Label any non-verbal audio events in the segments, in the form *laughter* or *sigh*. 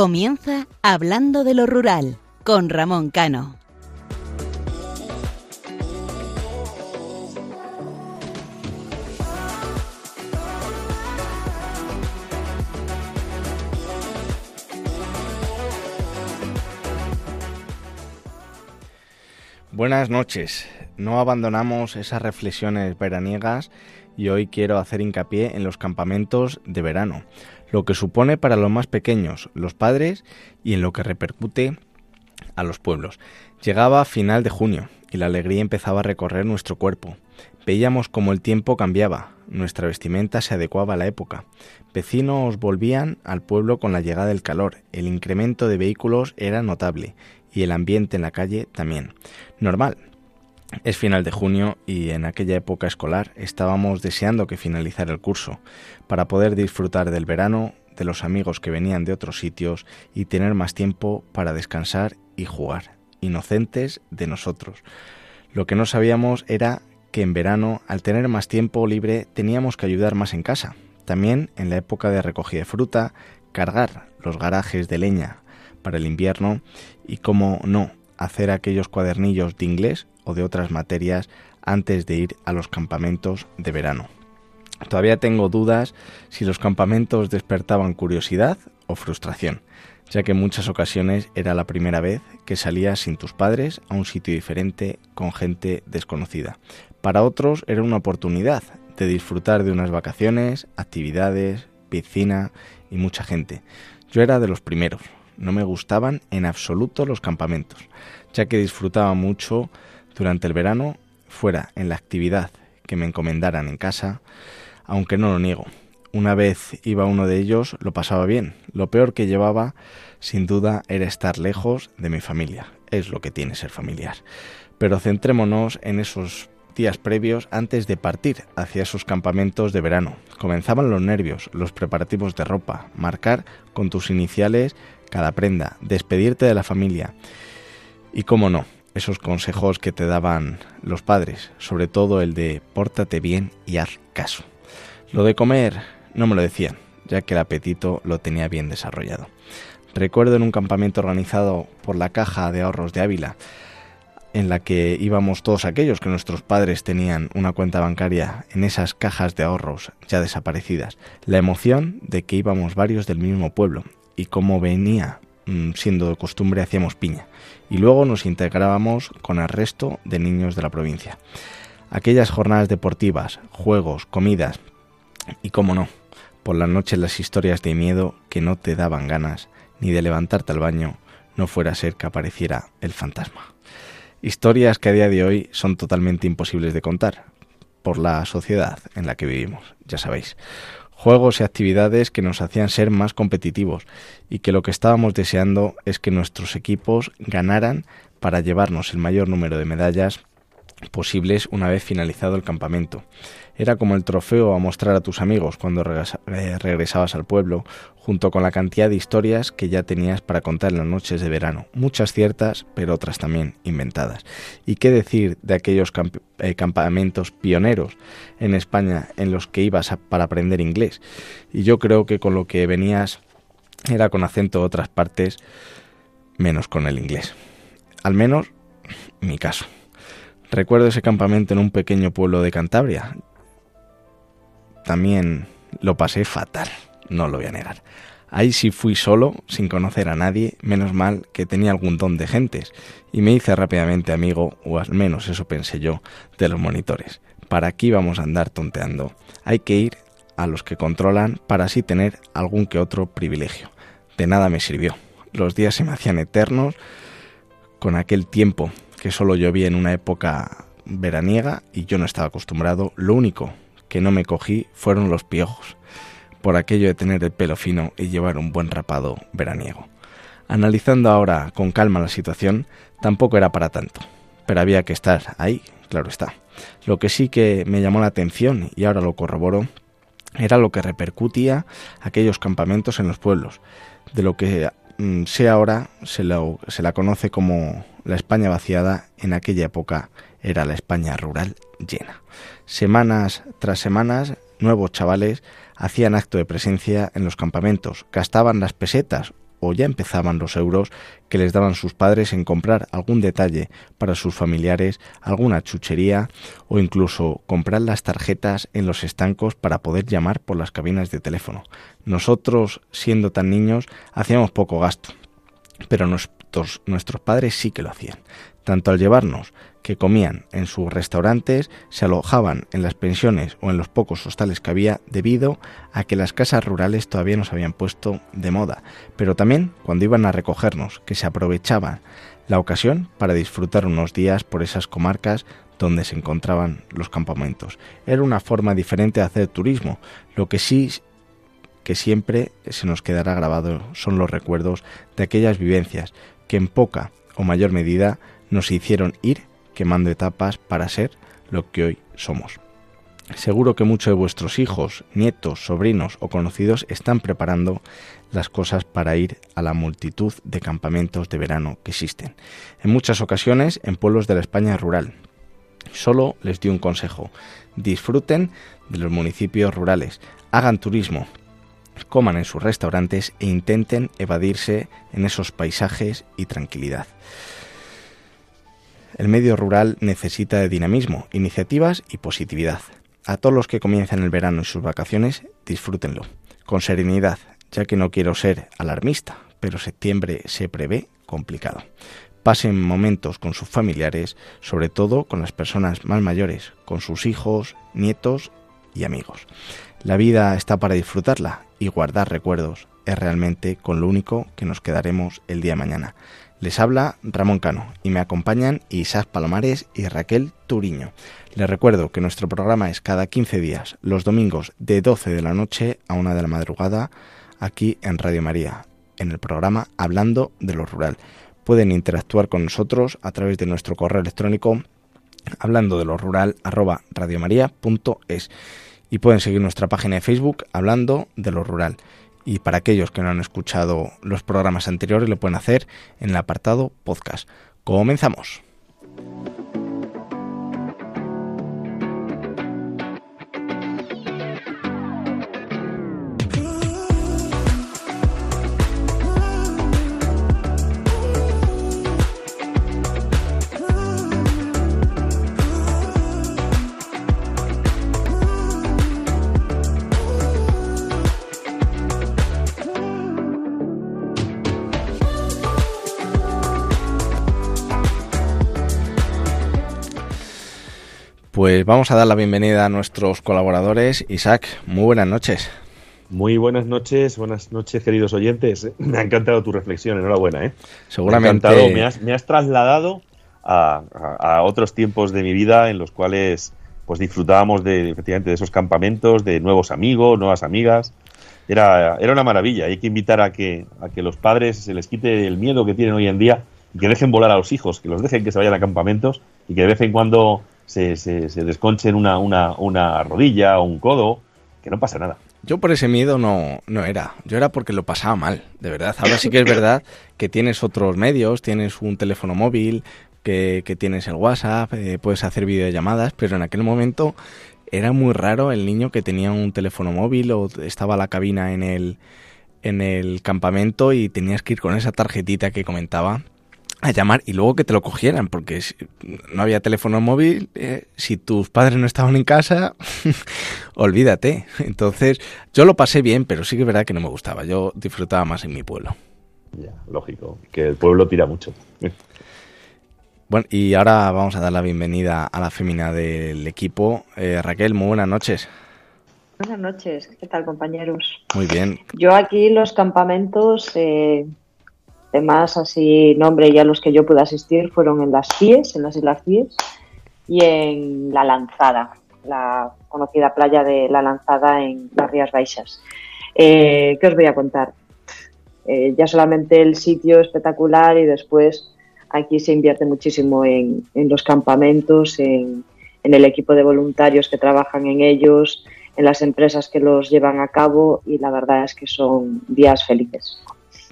Comienza Hablando de lo Rural con Ramón Cano. Buenas noches. No abandonamos esas reflexiones veraniegas y hoy quiero hacer hincapié en los campamentos de verano, lo que supone para los más pequeños, los padres, y en lo que repercute a los pueblos. Llegaba final de junio y la alegría empezaba a recorrer nuestro cuerpo. Veíamos cómo el tiempo cambiaba, nuestra vestimenta se adecuaba a la época. Vecinos volvían al pueblo con la llegada del calor, el incremento de vehículos era notable y el ambiente en la calle también. Normal, es final de junio y en aquella época escolar estábamos deseando que finalizara el curso, para poder disfrutar del verano, de los amigos que venían de otros sitios y tener más tiempo para descansar y jugar, inocentes de nosotros. Lo que no sabíamos era que en verano, al tener más tiempo libre, teníamos que ayudar más en casa. También en la época de recogida de fruta, cargar los garajes de leña para el invierno y, como no, hacer aquellos cuadernillos de inglés o de otras materias antes de ir a los campamentos de verano. Todavía tengo dudas si los campamentos despertaban curiosidad o frustración, ya que en muchas ocasiones era la primera vez que salías sin tus padres a un sitio diferente con gente desconocida. Para otros era una oportunidad de disfrutar de unas vacaciones, actividades, piscina y mucha gente. Yo era de los primeros, no me gustaban en absoluto los campamentos, ya que disfrutaba mucho durante el verano fuera en la actividad que me encomendaran en casa, aunque no lo niego. Una vez iba uno de ellos, lo pasaba bien. Lo peor que llevaba, sin duda, era estar lejos de mi familia. Es lo que tiene ser familiar. Pero centrémonos en esos días previos antes de partir hacia esos campamentos de verano. Comenzaban los nervios, los preparativos de ropa, marcar con tus iniciales cada prenda, despedirte de la familia. Y cómo no, esos consejos que te daban los padres, sobre todo el de pórtate bien y haz caso. Lo de comer no me lo decían, ya que el apetito lo tenía bien desarrollado. Recuerdo en un campamento organizado por la Caja de Ahorros de Ávila, en la que íbamos todos aquellos que nuestros padres tenían una cuenta bancaria en esas cajas de ahorros ya desaparecidas, la emoción de que íbamos varios del mismo pueblo y como venía mm, siendo de costumbre hacíamos piña y luego nos integrábamos con el resto de niños de la provincia. Aquellas jornadas deportivas, juegos, comidas y, cómo no, por las noches las historias de miedo que no te daban ganas ni de levantarte al baño, no fuera a ser que apareciera el fantasma. Historias que a día de hoy son totalmente imposibles de contar por la sociedad en la que vivimos, ya sabéis juegos y actividades que nos hacían ser más competitivos y que lo que estábamos deseando es que nuestros equipos ganaran para llevarnos el mayor número de medallas posibles una vez finalizado el campamento. Era como el trofeo a mostrar a tus amigos cuando eh, regresabas al pueblo, junto con la cantidad de historias que ya tenías para contar en las noches de verano, muchas ciertas, pero otras también inventadas. ¿Y qué decir de aquellos eh, campamentos pioneros en España en los que ibas para aprender inglés? Y yo creo que con lo que venías era con acento de otras partes, menos con el inglés. Al menos mi caso. Recuerdo ese campamento en un pequeño pueblo de Cantabria. También lo pasé fatal, no lo voy a negar. Ahí sí fui solo, sin conocer a nadie, menos mal que tenía algún don de gentes, y me hice rápidamente amigo, o al menos eso pensé yo, de los monitores. ¿Para aquí vamos a andar tonteando? Hay que ir a los que controlan para así tener algún que otro privilegio. De nada me sirvió. Los días se me hacían eternos con aquel tiempo que solo llovía en una época veraniega y yo no estaba acostumbrado. Lo único que no me cogí fueron los piojos, por aquello de tener el pelo fino y llevar un buen rapado veraniego. Analizando ahora con calma la situación, tampoco era para tanto, pero había que estar ahí, claro está. Lo que sí que me llamó la atención, y ahora lo corroboro, era lo que repercutía aquellos campamentos en los pueblos, de lo que mm, sé ahora se, se la conoce como la España vaciada en aquella época era la España rural llena. Semanas tras semanas, nuevos chavales hacían acto de presencia en los campamentos, gastaban las pesetas o ya empezaban los euros que les daban sus padres en comprar algún detalle para sus familiares, alguna chuchería o incluso comprar las tarjetas en los estancos para poder llamar por las cabinas de teléfono. Nosotros, siendo tan niños, hacíamos poco gasto, pero nuestros, nuestros padres sí que lo hacían, tanto al llevarnos que comían en sus restaurantes, se alojaban en las pensiones o en los pocos hostales que había debido a que las casas rurales todavía no se habían puesto de moda, pero también cuando iban a recogernos, que se aprovechaban la ocasión para disfrutar unos días por esas comarcas donde se encontraban los campamentos. Era una forma diferente de hacer turismo, lo que sí que siempre se nos quedará grabado son los recuerdos de aquellas vivencias que en poca o mayor medida nos hicieron ir quemando etapas para ser lo que hoy somos. Seguro que muchos de vuestros hijos, nietos, sobrinos o conocidos están preparando las cosas para ir a la multitud de campamentos de verano que existen. En muchas ocasiones en pueblos de la España rural. Solo les doy un consejo. Disfruten de los municipios rurales, hagan turismo, coman en sus restaurantes e intenten evadirse en esos paisajes y tranquilidad. El medio rural necesita de dinamismo, iniciativas y positividad. A todos los que comiencen el verano y sus vacaciones, disfrútenlo. Con serenidad, ya que no quiero ser alarmista, pero septiembre se prevé complicado. Pasen momentos con sus familiares, sobre todo con las personas más mayores, con sus hijos, nietos y amigos. La vida está para disfrutarla y guardar recuerdos. Es realmente con lo único que nos quedaremos el día de mañana. Les habla Ramón Cano y me acompañan Isaac Palomares y Raquel Turiño. Les recuerdo que nuestro programa es cada 15 días, los domingos de 12 de la noche a 1 de la madrugada, aquí en Radio María, en el programa Hablando de lo Rural. Pueden interactuar con nosotros a través de nuestro correo electrónico hablando de lo rural arroba radiomaria.es y pueden seguir nuestra página de Facebook hablando de lo rural y para aquellos que no han escuchado los programas anteriores lo pueden hacer en el apartado podcast. Comenzamos. Pues vamos a dar la bienvenida a nuestros colaboradores. Isaac, muy buenas noches. Muy buenas noches, buenas noches, queridos oyentes. *laughs* Me ha encantado tu reflexión, enhorabuena. ¿eh? Seguramente. Me, has, trasladado a, otros tiempos de mi vida en los cuales pues disfrutábamos de, efectivamente, de esos campamentos, de nuevos amigos, nuevas amigas. Era, era una maravilla. Hay que invitar a que, a que los padres se les quite el miedo que tienen hoy en día y que dejen volar a los hijos, que los dejen que se vayan a campamentos y que de vez en cuando se, se, se desconchen una, una, una rodilla o un codo, que no pasa nada. Yo por ese miedo no, no era. Yo era porque lo pasaba mal, de verdad. Ahora sí que es verdad que tienes otros medios, tienes un teléfono móvil, que, que tienes el WhatsApp, eh, puedes hacer videollamadas, pero en aquel momento era muy raro el niño que tenía un teléfono móvil o estaba la cabina en el, en el campamento y tenías que ir con esa tarjetita que comentaba a llamar y luego que te lo cogieran, porque no había teléfono móvil, eh, si tus padres no estaban en casa, *laughs* olvídate. Entonces, yo lo pasé bien, pero sí que es verdad que no me gustaba. Yo disfrutaba más en mi pueblo. Ya, lógico, que el pueblo tira mucho. bueno, y ahora vamos a dar la bienvenida a la fémina del equipo. Eh, Raquel, muy buenas noches. Buenas noches, ¿qué tal compañeros? Muy bien. Yo aquí los campamentos eh, más así nombre ya los que yo pude asistir fueron en las CIES, en las Islas CIES, y en La Lanzada, la conocida playa de La Lanzada en las Rías Baixas. Eh, ¿Qué os voy a contar? Eh, ya solamente el sitio espectacular y después aquí se invierte muchísimo en, los campamentos, en, en el equipo de voluntarios que trabajan en ellos, en las empresas que los llevan a cabo y la verdad es que son días felices.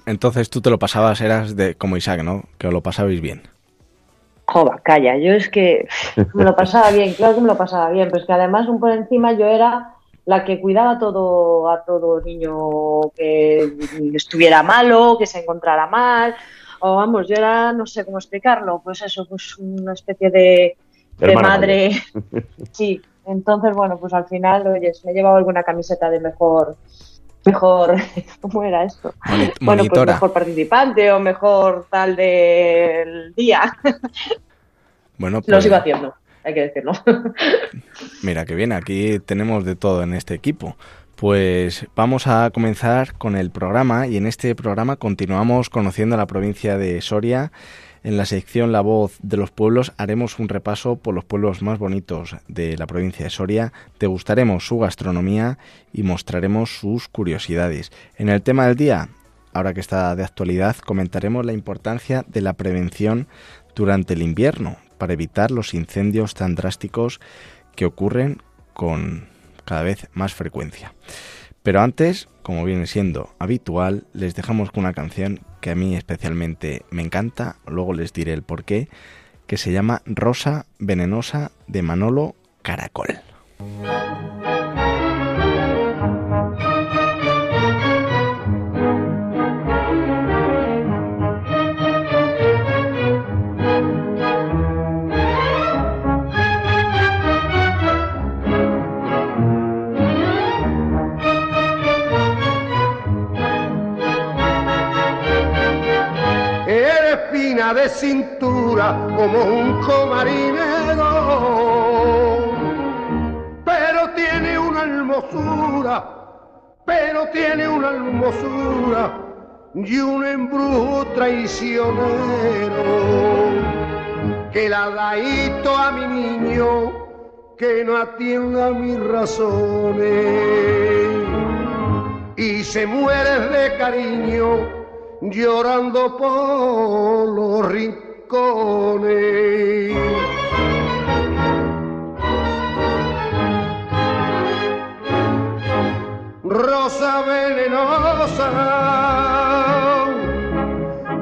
Entonces tú te lo pasabas, eras de como Isaac, ¿no? Que os lo pasabais bien. Jova, calla, yo es que *laughs* me lo pasaba bien, claro que me lo pasaba bien, pero es que además un por encima yo era la que cuidaba todo a todo niño que estuviera malo, que se encontrara mal, o vamos, yo era, no sé cómo explicarlo, pues eso, pues una especie de, madre. *laughs* sí, entonces, bueno, pues al final, oye, me he llevado alguna camiseta de mejor mejor, *laughs* ¿cómo era esto? *laughs* bueno, pues mejor participante o mejor tal del día. *laughs* Bueno, pues... Lo sigo haciendo, hay que decirlo. Mira que bien, aquí tenemos de todo en este equipo. Pues vamos a comenzar con el programa y en este programa continuamos conociendo la provincia de Soria. En la sección La voz de los pueblos haremos un repaso por los pueblos más bonitos de la provincia de Soria, degustaremos su gastronomía y mostraremos sus curiosidades. En el tema del día, ahora que está de actualidad, comentaremos la importancia de la prevención durante el invierno para evitar los incendios tan drásticos que ocurren con cada vez más frecuencia. Pero antes, como viene siendo habitual, les dejamos con una canción que a mí especialmente me encanta, luego les diré el porqué, que se llama Rosa Venenosa de Manolo Caracol. Cintura como un comarinero, pero tiene una hermosura, pero tiene una hermosura y un embrujo traicionero. Que la daito a mi niño que no atienda mis razones. Y se muere de cariño llorando por los rincones. Rosa venenosa,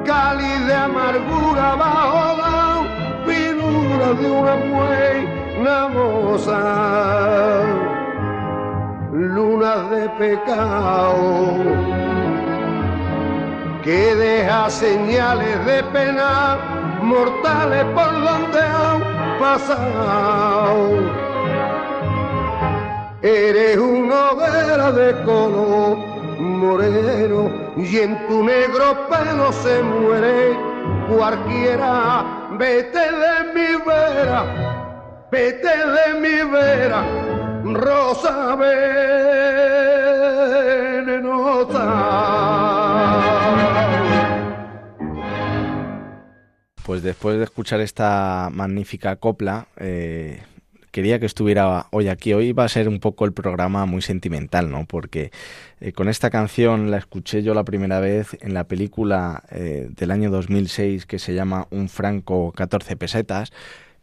cáliz de amargura bajo la de una buena moza, lunas de pecado que deja señales de pena mortales por donde han pasado. Eres una hoguera de color moreno y en tu negro pelo se muere cualquiera. Vete de mi vera, vete de mi vera, rosa venenosa. Pues después de escuchar esta magnífica copla, eh, quería que estuviera hoy aquí. Hoy va a ser un poco el programa muy sentimental, ¿no? Porque eh, con esta canción la escuché yo la primera vez en la película eh, del año 2006 que se llama Un franco 14 pesetas,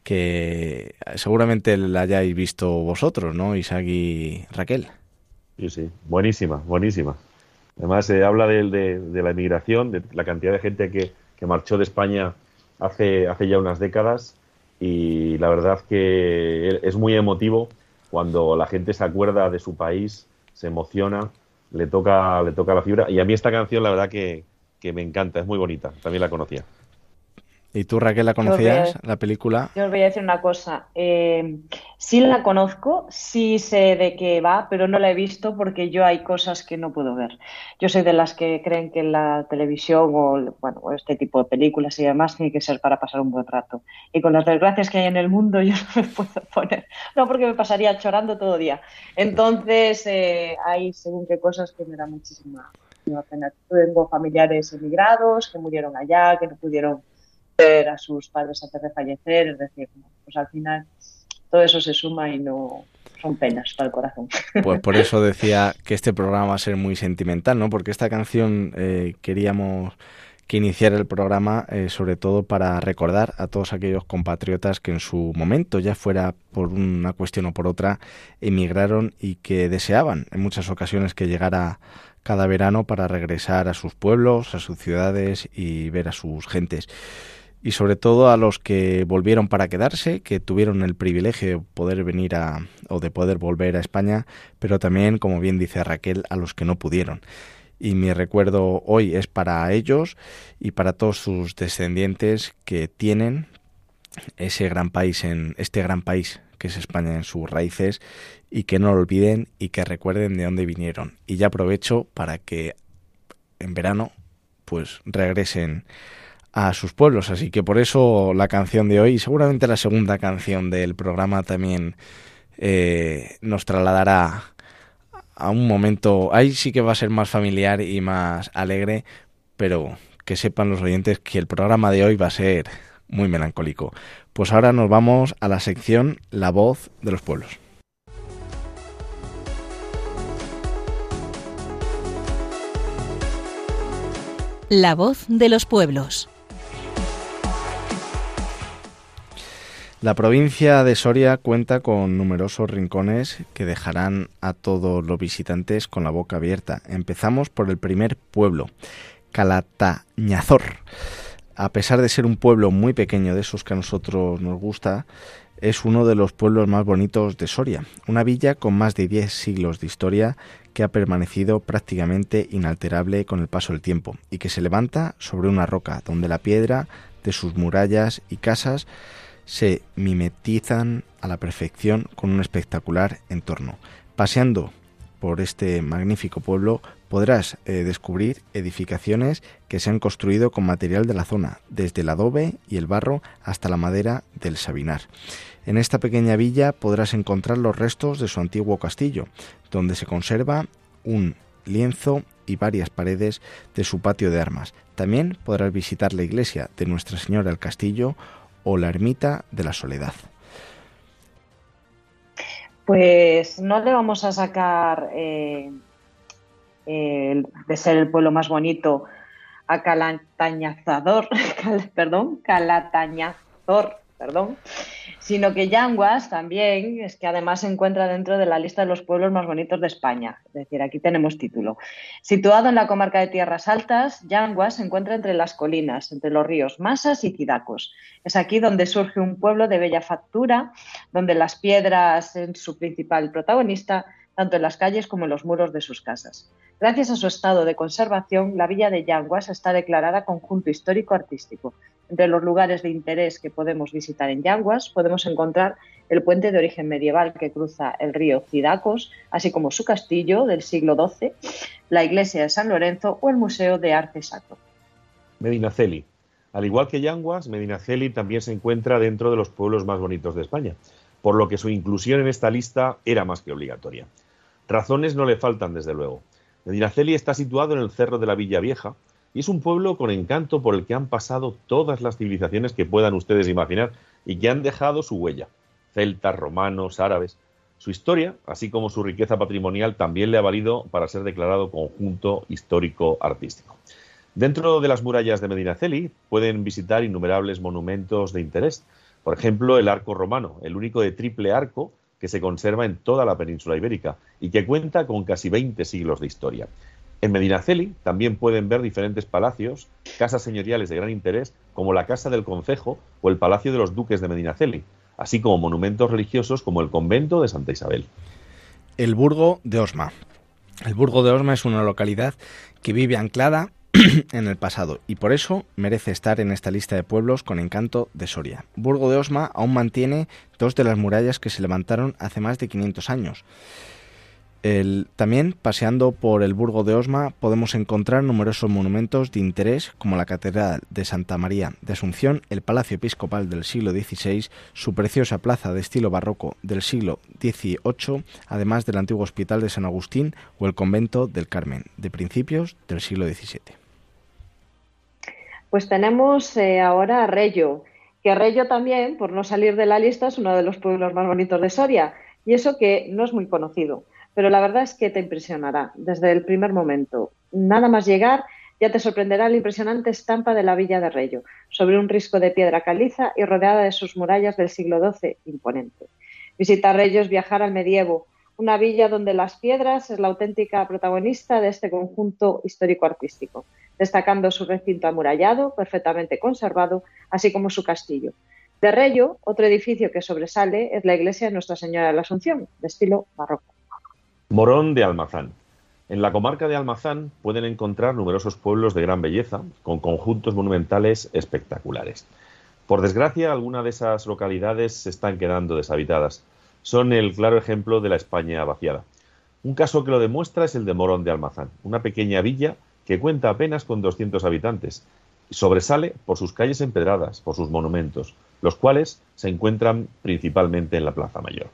que seguramente la hayáis visto vosotros, ¿no? Isaac y Raquel. Sí, sí, buenísima, buenísima. Además, se habla de, de, la emigración, de la cantidad de gente que, que marchó de España hace, hace ya unas décadas y la verdad que es muy emotivo cuando la gente se acuerda de su país, se emociona, le toca, le toca la fibra. Y a mí esta canción la verdad que, que me encanta, es muy bonita, también la conocía. ¿Y tú, Raquel, la conocías, la película? Yo os voy a decir una cosa. Eh, sí la conozco, sí sé de qué va, pero no la he visto porque yo hay cosas que no puedo ver. Yo soy de las que creen que la televisión o bueno, este tipo de películas y demás tiene que ser para pasar un buen rato. Y con las desgracias que hay en el mundo *laughs* yo no me puedo poner. No, porque me pasaría chorando todo día. Entonces, eh, hay según qué cosas que me da muchísima pena. Tengo familiares emigrados que murieron allá, que no pudieron a sus padres antes de fallecer, es decir, pues al final todo eso se suma y no son penas para el corazón. *laughs* Pues por eso decía que este programa va a ser muy sentimental, ¿no? Porque esta canción eh, queríamos que iniciara el programa eh, sobre todo para recordar a todos aquellos compatriotas que en su momento, ya fuera por una cuestión o por otra, emigraron y que deseaban en muchas ocasiones que llegara cada verano para regresar a sus pueblos, a sus ciudades y ver a sus gentes. Y sobre todo a los que volvieron para quedarse, que tuvieron el privilegio de poder venir a o de poder volver a España, pero también, como bien dice Raquel, a los que no pudieron. Y mi recuerdo hoy es para ellos y para todos sus descendientes que tienen ese gran país en este gran país que es España en sus raíces y que no lo olviden y que recuerden de dónde vinieron. Y ya aprovecho para que en verano pues regresen a sus pueblos. Así que por eso la canción de hoy, seguramente la segunda canción del programa también eh, nos trasladará a un momento, ahí sí que va a ser más familiar y más alegre, pero que sepan los oyentes que el programa de hoy va a ser muy melancólico. Pues ahora nos vamos a la sección La voz de los pueblos. La voz de los pueblos. La provincia de Soria cuenta con numerosos rincones que dejarán a todos los visitantes con la boca abierta. Empezamos por el primer pueblo, Calatañazor. A pesar de ser un pueblo muy pequeño de esos que a nosotros nos gusta, es uno de los pueblos más bonitos de Soria, una villa con más de 10 siglos de historia que ha permanecido prácticamente inalterable con el paso del tiempo y que se levanta sobre una roca donde la piedra de sus murallas y casas se mimetizan a la perfección con un espectacular entorno. Paseando por este magnífico pueblo podrás eh, descubrir edificaciones que se han construido con material de la zona, desde el adobe y el barro hasta la madera del sabinar. En esta pequeña villa podrás encontrar los restos de su antiguo castillo, donde se conserva un lienzo y varias paredes de su patio de armas. También podrás visitar la iglesia de Nuestra Señora del Castillo o la ermita de la Soledad? Pues no le vamos a sacar eh, de ser el pueblo más bonito a Calatañazador, *laughs* perdón, Calatañazor, perdón, sino que Yanguas también es que además se encuentra dentro de la lista de los pueblos más bonitos de España. Es decir, aquí tenemos título. Situado en la comarca de Tierras Altas, Yanguas se encuentra entre las colinas, entre los ríos Masas y Cidacos. Es aquí donde surge un pueblo de bella factura, donde las piedras son su principal protagonista, tanto en las calles como en los muros de sus casas. Gracias a su estado de conservación, la villa de Yanguas está declarada conjunto histórico-artístico entre los lugares de interés que podemos visitar en Yanguas podemos encontrar el puente de origen medieval que cruza el río Cidacos, así como su castillo del siglo XII, la iglesia de San Lorenzo o el Museo de Arte Sacro. Medinaceli. Al igual que Yanguas, Medinaceli también se encuentra dentro de los pueblos más bonitos de España, por lo que su inclusión en esta lista era más que obligatoria. Razones no le faltan, desde luego. Medinaceli está situado en el cerro de la Villa Vieja, y es un pueblo con encanto por el que han pasado todas las civilizaciones que puedan ustedes imaginar y que han dejado su huella. Celtas, romanos, árabes. Su historia, así como su riqueza patrimonial, también le ha valido para ser declarado conjunto histórico-artístico. Dentro de las murallas de Medinaceli pueden visitar innumerables monumentos de interés. Por ejemplo, el arco romano, el único de triple arco que se conserva en toda la península ibérica y que cuenta con casi 20 siglos de historia. En Medinaceli también pueden ver diferentes palacios, casas señoriales de gran interés, como la Casa del Concejo o el Palacio de los Duques de Medinaceli, así como monumentos religiosos como el Convento de Santa Isabel. El Burgo de Osma. El Burgo de Osma es una localidad que vive anclada *clears throat* en el pasado y por eso merece estar en esta lista de pueblos con encanto de Soria. Burgo de Osma aún mantiene dos de las murallas que se levantaron hace más de 500 años también, paseando por el Burgo de Osma, podemos encontrar numerosos monumentos de interés como la Catedral de Santa María de Asunción, el Palacio Episcopal del siglo XVI, su preciosa plaza de estilo barroco del siglo XVIII, además del antiguo Hospital de San Agustín o el Convento del Carmen, de principios del siglo XVII. Pues tenemos eh, ahora a Rello, que Rello también, por no salir de la lista, es uno de los pueblos más bonitos de Soria, y eso que no es muy conocido pero la verdad es que te impresionará desde el primer momento. Nada más llegar, ya te sorprenderá la impresionante estampa de la Villa de Reyo, sobre un risco de piedra caliza y rodeada de sus murallas del siglo XII, imponente. Visitar Reyo es viajar al medievo, una villa donde las piedras es la auténtica protagonista de este conjunto histórico-artístico. destacando su recinto amurallado, perfectamente conservado, así como su castillo. De Rello, otro edificio que sobresale es la iglesia de Nuestra Señora de la Asunción, de estilo barroco. Morón de Almazán. En la comarca de Almazán pueden encontrar numerosos pueblos de gran belleza, con conjuntos monumentales espectaculares. Por desgracia, algunas de esas localidades se están quedando deshabitadas. Son el claro ejemplo de la España vaciada. Un caso que lo demuestra es el de Morón de Almazán, una pequeña villa que cuenta apenas con 200 habitantes. Sobresale por sus calles empedradas, por sus monumentos, los cuales se encuentran principalmente en la Plaza Mayor.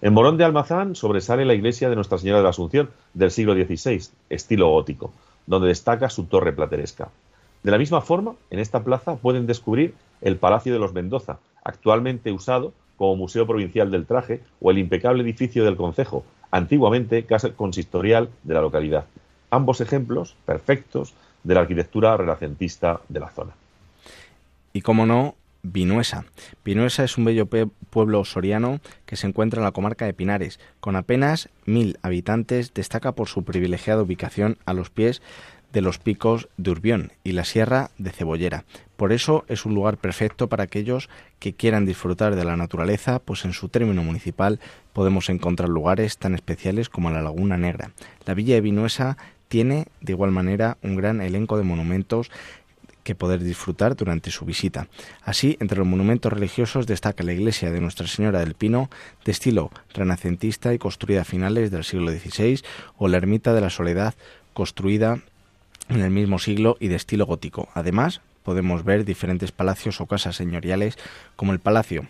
En Morón de Almazán sobresale la iglesia de Nuestra Señora de la Asunción del siglo XVI, estilo gótico, donde destaca su torre plateresca. De la misma forma, en esta plaza pueden descubrir el Palacio de los Mendoza, actualmente usado como Museo Provincial del Traje, o el impecable edificio del Concejo, antiguamente casa consistorial de la localidad. Ambos ejemplos perfectos de la arquitectura renacentista de la zona. Y como no, Vinuesa. Vinuesa es un bello pueblo soriano que se encuentra en la comarca de Pinares. Con apenas mil habitantes, destaca por su privilegiada ubicación a los pies de los picos de Urbión y la sierra de Cebollera. Por eso es un lugar perfecto para aquellos que quieran disfrutar de la naturaleza, pues en su término municipal podemos encontrar lugares tan especiales como la Laguna Negra. La villa de Vinuesa tiene de igual manera un gran elenco de monumentos que poder disfrutar durante su visita. Así, entre los monumentos religiosos destaca la iglesia de Nuestra Señora del Pino, de estilo renacentista y construida a finales del siglo XVI, o la ermita de la Soledad, construida en el mismo siglo y de estilo gótico. Además, podemos ver diferentes palacios o casas señoriales, como el Palacio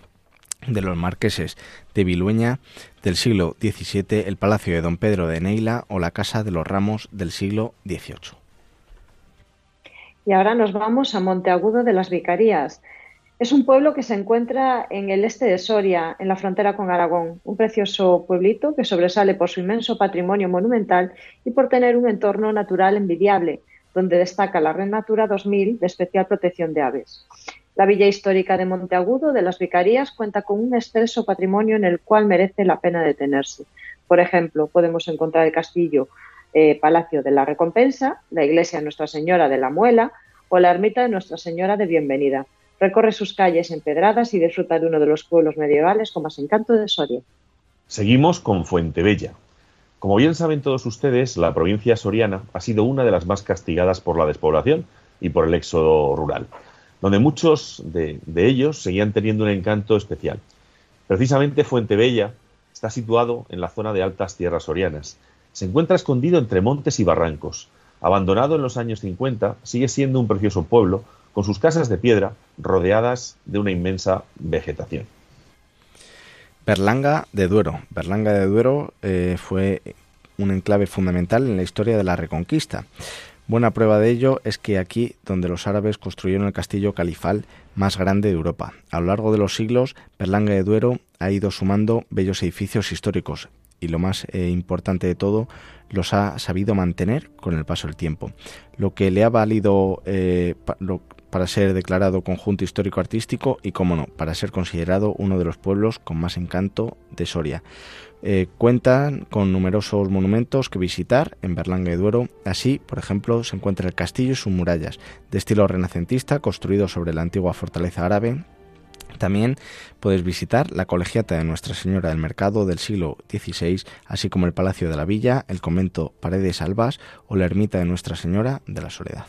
de los Marqueses de Vilueña del siglo XVII, el Palacio de Don Pedro de Neila o la Casa de los Ramos del siglo XVIII. Y ahora nos vamos a Monteagudo de las Vicarías. Es un pueblo que se encuentra en el este de Soria, en la frontera con Aragón, un precioso pueblito que sobresale por su inmenso patrimonio monumental y por tener un entorno natural envidiable, donde destaca la Red Natura 2000 de especial protección de aves. La villa histórica de Monteagudo de las Vicarías cuenta con un extenso patrimonio en el cual merece la pena detenerse. Por ejemplo, podemos encontrar el castillo eh, Palacio de la Recompensa, la iglesia Nuestra Señora de la Muela o la ermita de Nuestra Señora de Bienvenida. Recorre sus calles empedradas y disfruta de uno de los pueblos medievales con más encanto de Soria. Seguimos con Fuentebella. Como bien saben todos ustedes, la provincia soriana ha sido una de las más castigadas por la despoblación y por el éxodo rural, donde muchos de, de ellos seguían teniendo un encanto especial. Precisamente Fuentebella está situado en la zona de altas tierras sorianas se encuentra escondido entre montes y barrancos. Abandonado en los años 50, sigue siendo un precioso pueblo con sus casas de piedra rodeadas de una inmensa vegetación. Berlanga de Duero. Berlanga de Duero eh, fue un enclave fundamental en la historia de la Reconquista. Buena prueba de ello es que aquí, donde los árabes construyeron el castillo califal más grande de Europa. A lo largo de los siglos, Berlanga de Duero ha ido sumando bellos edificios históricos, y lo más eh, importante de todo, los ha sabido mantener con el paso del tiempo. Lo que le ha valido eh, para ser declarado conjunto histórico-artístico y, como no, para ser considerado uno de los pueblos con más encanto de Soria. Eh, cuentan con numerosos monumentos que visitar en Berlanga de Duero. Así, por ejemplo, se encuentra el castillo y sus murallas, de estilo renacentista, construido sobre la antigua fortaleza árabe, también puedes visitar la colegiata de Nuestra Señora del Mercado del siglo XVI, así como el Palacio de la Villa, el convento Paredes Albas o la ermita de Nuestra Señora de la Soledad.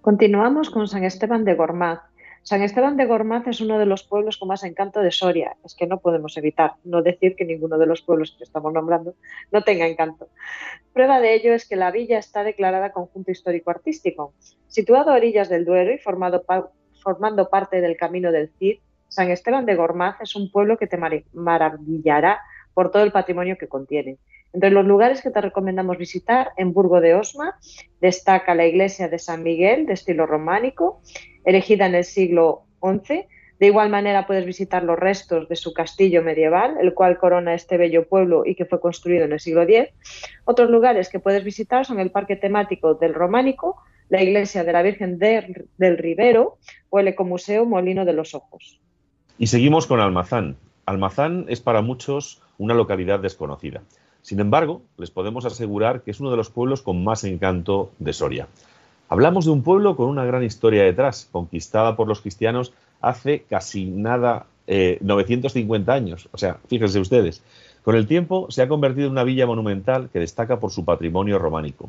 Continuamos con San Esteban de Gormaz. San Esteban de Gormaz es uno de los pueblos con más encanto de Soria. Es que no podemos evitar no decir que ninguno de los pueblos que estamos nombrando no tenga encanto. Prueba de ello es que la villa está declarada conjunto histórico-artístico. Situado a orillas del Duero y formado formando parte del Camino del Cid, San Esteban de Gormaz es un pueblo que te maravillará por todo el patrimonio que contiene. Entre los lugares que te recomendamos visitar, en Burgo de Osma destaca la iglesia de San Miguel, de estilo románico, erigida en el siglo XI. De igual manera puedes visitar los restos de su castillo medieval, el cual corona este bello pueblo y que fue construido en el siglo X. Otros lugares que puedes visitar son el parque temático del románico, la iglesia de la Virgen del Ribero o el Ecomuseo Molino de los Ojos. Y seguimos con Almazán. Almazán es para muchos una localidad desconocida. Sin embargo, les podemos asegurar que es uno de los pueblos con más encanto de Soria. Hablamos de un pueblo con una gran historia detrás, conquistada por los cristianos hace casi nada, 950 eh, años. O sea, fíjense ustedes, con el tiempo se ha convertido en una villa monumental que destaca por su patrimonio románico,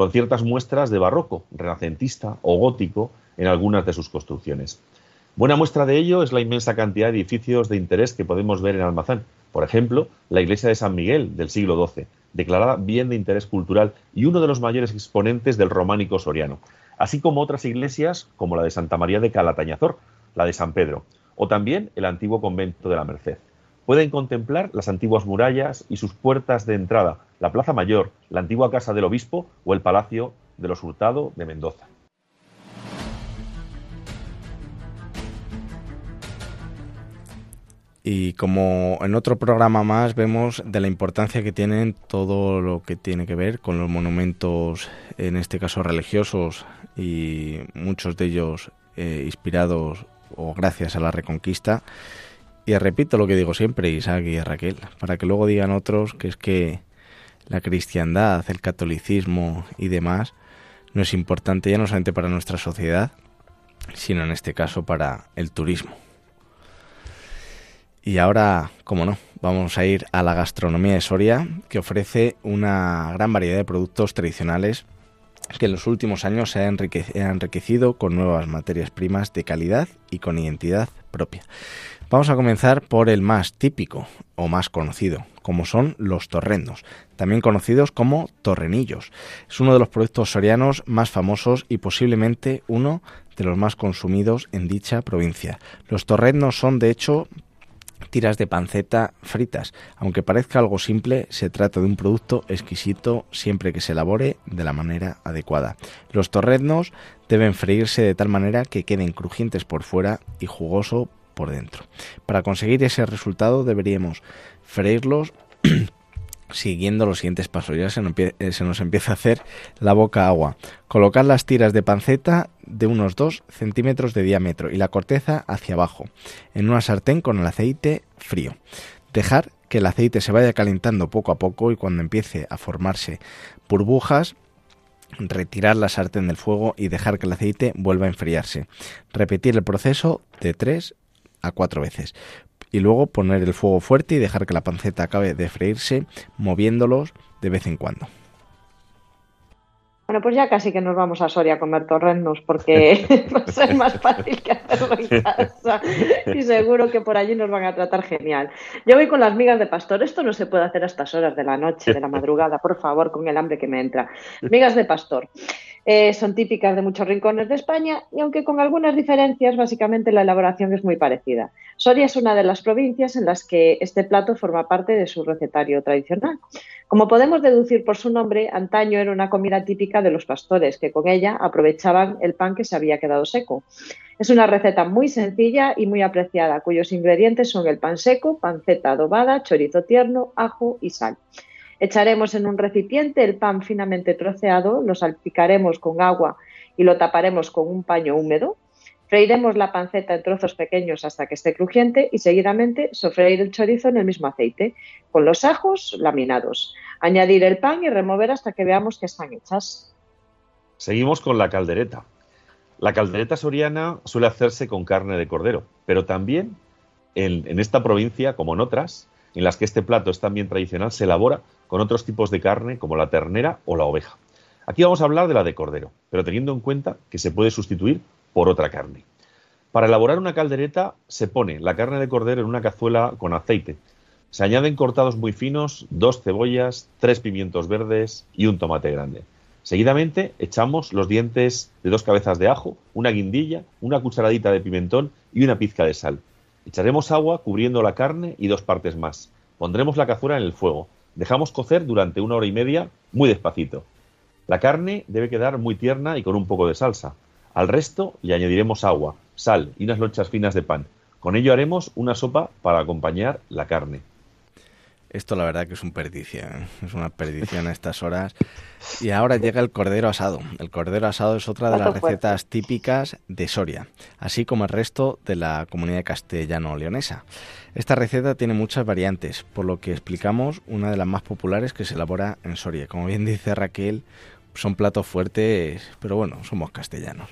con ciertas muestras de barroco, renacentista o gótico en algunas de sus construcciones. Buena muestra de ello es la inmensa cantidad de edificios de interés que podemos ver en Almazán. Por ejemplo, la iglesia de San Miguel del siglo XII, declarada bien de interés cultural y uno de los mayores exponentes del románico soriano, así como otras iglesias como la de Santa María de Calatañazor, la de San Pedro, o también el antiguo convento de la Merced pueden contemplar las antiguas murallas y sus puertas de entrada, la Plaza Mayor, la antigua Casa del Obispo o el Palacio de los Hurtado de Mendoza. Y como en otro programa más vemos de la importancia que tienen todo lo que tiene que ver con los monumentos, en este caso religiosos, y muchos de ellos eh, inspirados o gracias a la Reconquista, y repito lo que digo siempre, Isaac y Raquel, para que luego digan otros que es que la cristiandad, el catolicismo y demás no es importante ya no solamente para nuestra sociedad, sino en este caso para el turismo. Y ahora, como no, vamos a ir a la gastronomía de Soria, que ofrece una gran variedad de productos tradicionales que en los últimos años se ha enriquecido con nuevas materias primas de calidad y con identidad propia. Vamos a comenzar por el más típico o más conocido, como son los torrendos, también conocidos como torrenillos. Es uno de los productos sorianos más famosos y posiblemente uno de los más consumidos en dicha provincia. Los torrendos son de hecho tiras de panceta fritas. Aunque parezca algo simple, se trata de un producto exquisito siempre que se elabore de la manera adecuada. Los torrendos deben freírse de tal manera que queden crujientes por fuera y jugoso por dentro. Para conseguir ese resultado deberíamos freírlos *clears throat* siguiendo los siguientes pasos. Ya se nos, empieza a hacer la boca agua. Colocar las tiras de panceta de unos 2 centímetros de diámetro y la corteza hacia abajo en una sartén con el aceite frío. Dejar que el aceite se vaya calentando poco a poco y cuando empiece a formarse burbujas retirar la sartén del fuego y dejar que el aceite vuelva a enfriarse. Repetir el proceso de 3 a cuatro veces. Y luego poner el fuego fuerte y dejar que la panceta acabe de freírse, moviéndolos de vez en cuando. Bueno, pues ya casi que nos vamos a Soria a comer torrenos porque *laughs* va a ser más fácil que hacerlo en casa y seguro que por allí nos van a tratar genial. Yo voy con las migas de pastor. Esto no se puede hacer a estas horas de la noche, de la madrugada, por favor, con el hambre que me entra. Migas de pastor. Eh, son típicas de muchos rincones de España y aunque con algunas diferencias, básicamente la elaboración es muy parecida. Soria es una de las provincias en las que este plato forma parte de su recetario tradicional. Como podemos deducir por su nombre, antaño era una comida típica de los pastores, que con ella aprovechaban el pan que se había quedado seco. Es una receta muy sencilla y muy apreciada, cuyos ingredientes son el pan seco, panceta adobada, chorizo tierno, ajo y sal. Echaremos en un recipiente el pan finamente troceado, lo salpicaremos con agua y lo taparemos con un paño húmedo. Freiremos la panceta en trozos pequeños hasta que esté crujiente y seguidamente sofreír el chorizo en el mismo aceite, con los ajos laminados. Añadir el pan y remover hasta que veamos que están hechas. Seguimos con la caldereta. La caldereta soriana suele hacerse con carne de cordero, pero también en, en esta provincia, como en otras, en las que este plato es también tradicional, se elabora con otros tipos de carne como la ternera o la oveja. Aquí vamos a hablar de la de cordero, pero teniendo en cuenta que se puede sustituir por otra carne. Para elaborar una caldereta se pone la carne de cordero en una cazuela con aceite. Se añaden cortados muy finos, dos cebollas, tres pimientos verdes y un tomate grande. Seguidamente echamos los dientes de dos cabezas de ajo, una guindilla, una cucharadita de pimentón y una pizca de sal. Echaremos agua cubriendo la carne y dos partes más. Pondremos la cazuela en el fuego. Dejamos cocer durante una hora y media muy despacito. La carne debe quedar muy tierna y con un poco de salsa. Al resto le añadiremos agua, sal y unas lonchas finas de pan. Con ello haremos una sopa para acompañar la carne. Esto la verdad que es un perdición, es una perdición a estas horas. Y ahora llega el cordero asado. El cordero asado es otra de las recetas típicas de Soria, así como el resto de la comunidad castellano-leonesa. Esta receta tiene muchas variantes, por lo que explicamos una de las más populares que se elabora en Soria. Como bien dice Raquel, son platos fuertes, pero bueno, somos castellanos.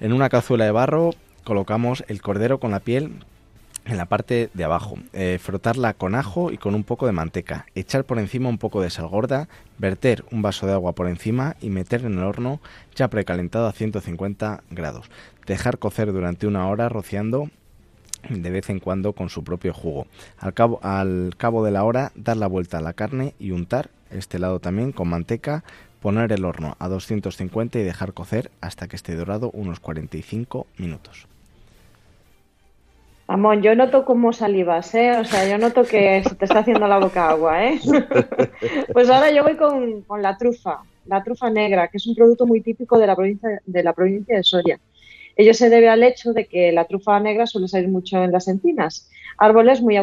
En una cazuela de barro colocamos el cordero con la piel en la parte de abajo, eh, frotarla con ajo y con un poco de manteca, echar por encima un poco de sal gorda, verter un vaso de agua por encima y meter en el horno ya precalentado a 150 grados. Dejar cocer durante una hora rociando de vez en cuando con su propio jugo. Al cabo, al cabo de la hora dar la vuelta a la carne y untar este lado también con manteca, poner el horno a 250 y dejar cocer hasta que esté dorado unos 45 minutos. Amón, yo noto como salivas, ¿eh? O sea, yo noto que se te está haciendo la boca agua, ¿eh? *laughs* pues ahora yo voy con, la trufa, la trufa negra, que es un producto muy típico de la provincia de, la provincia de Soria. Ello se debe al hecho de que la trufa negra suele salir mucho en las encinas, árboles muy,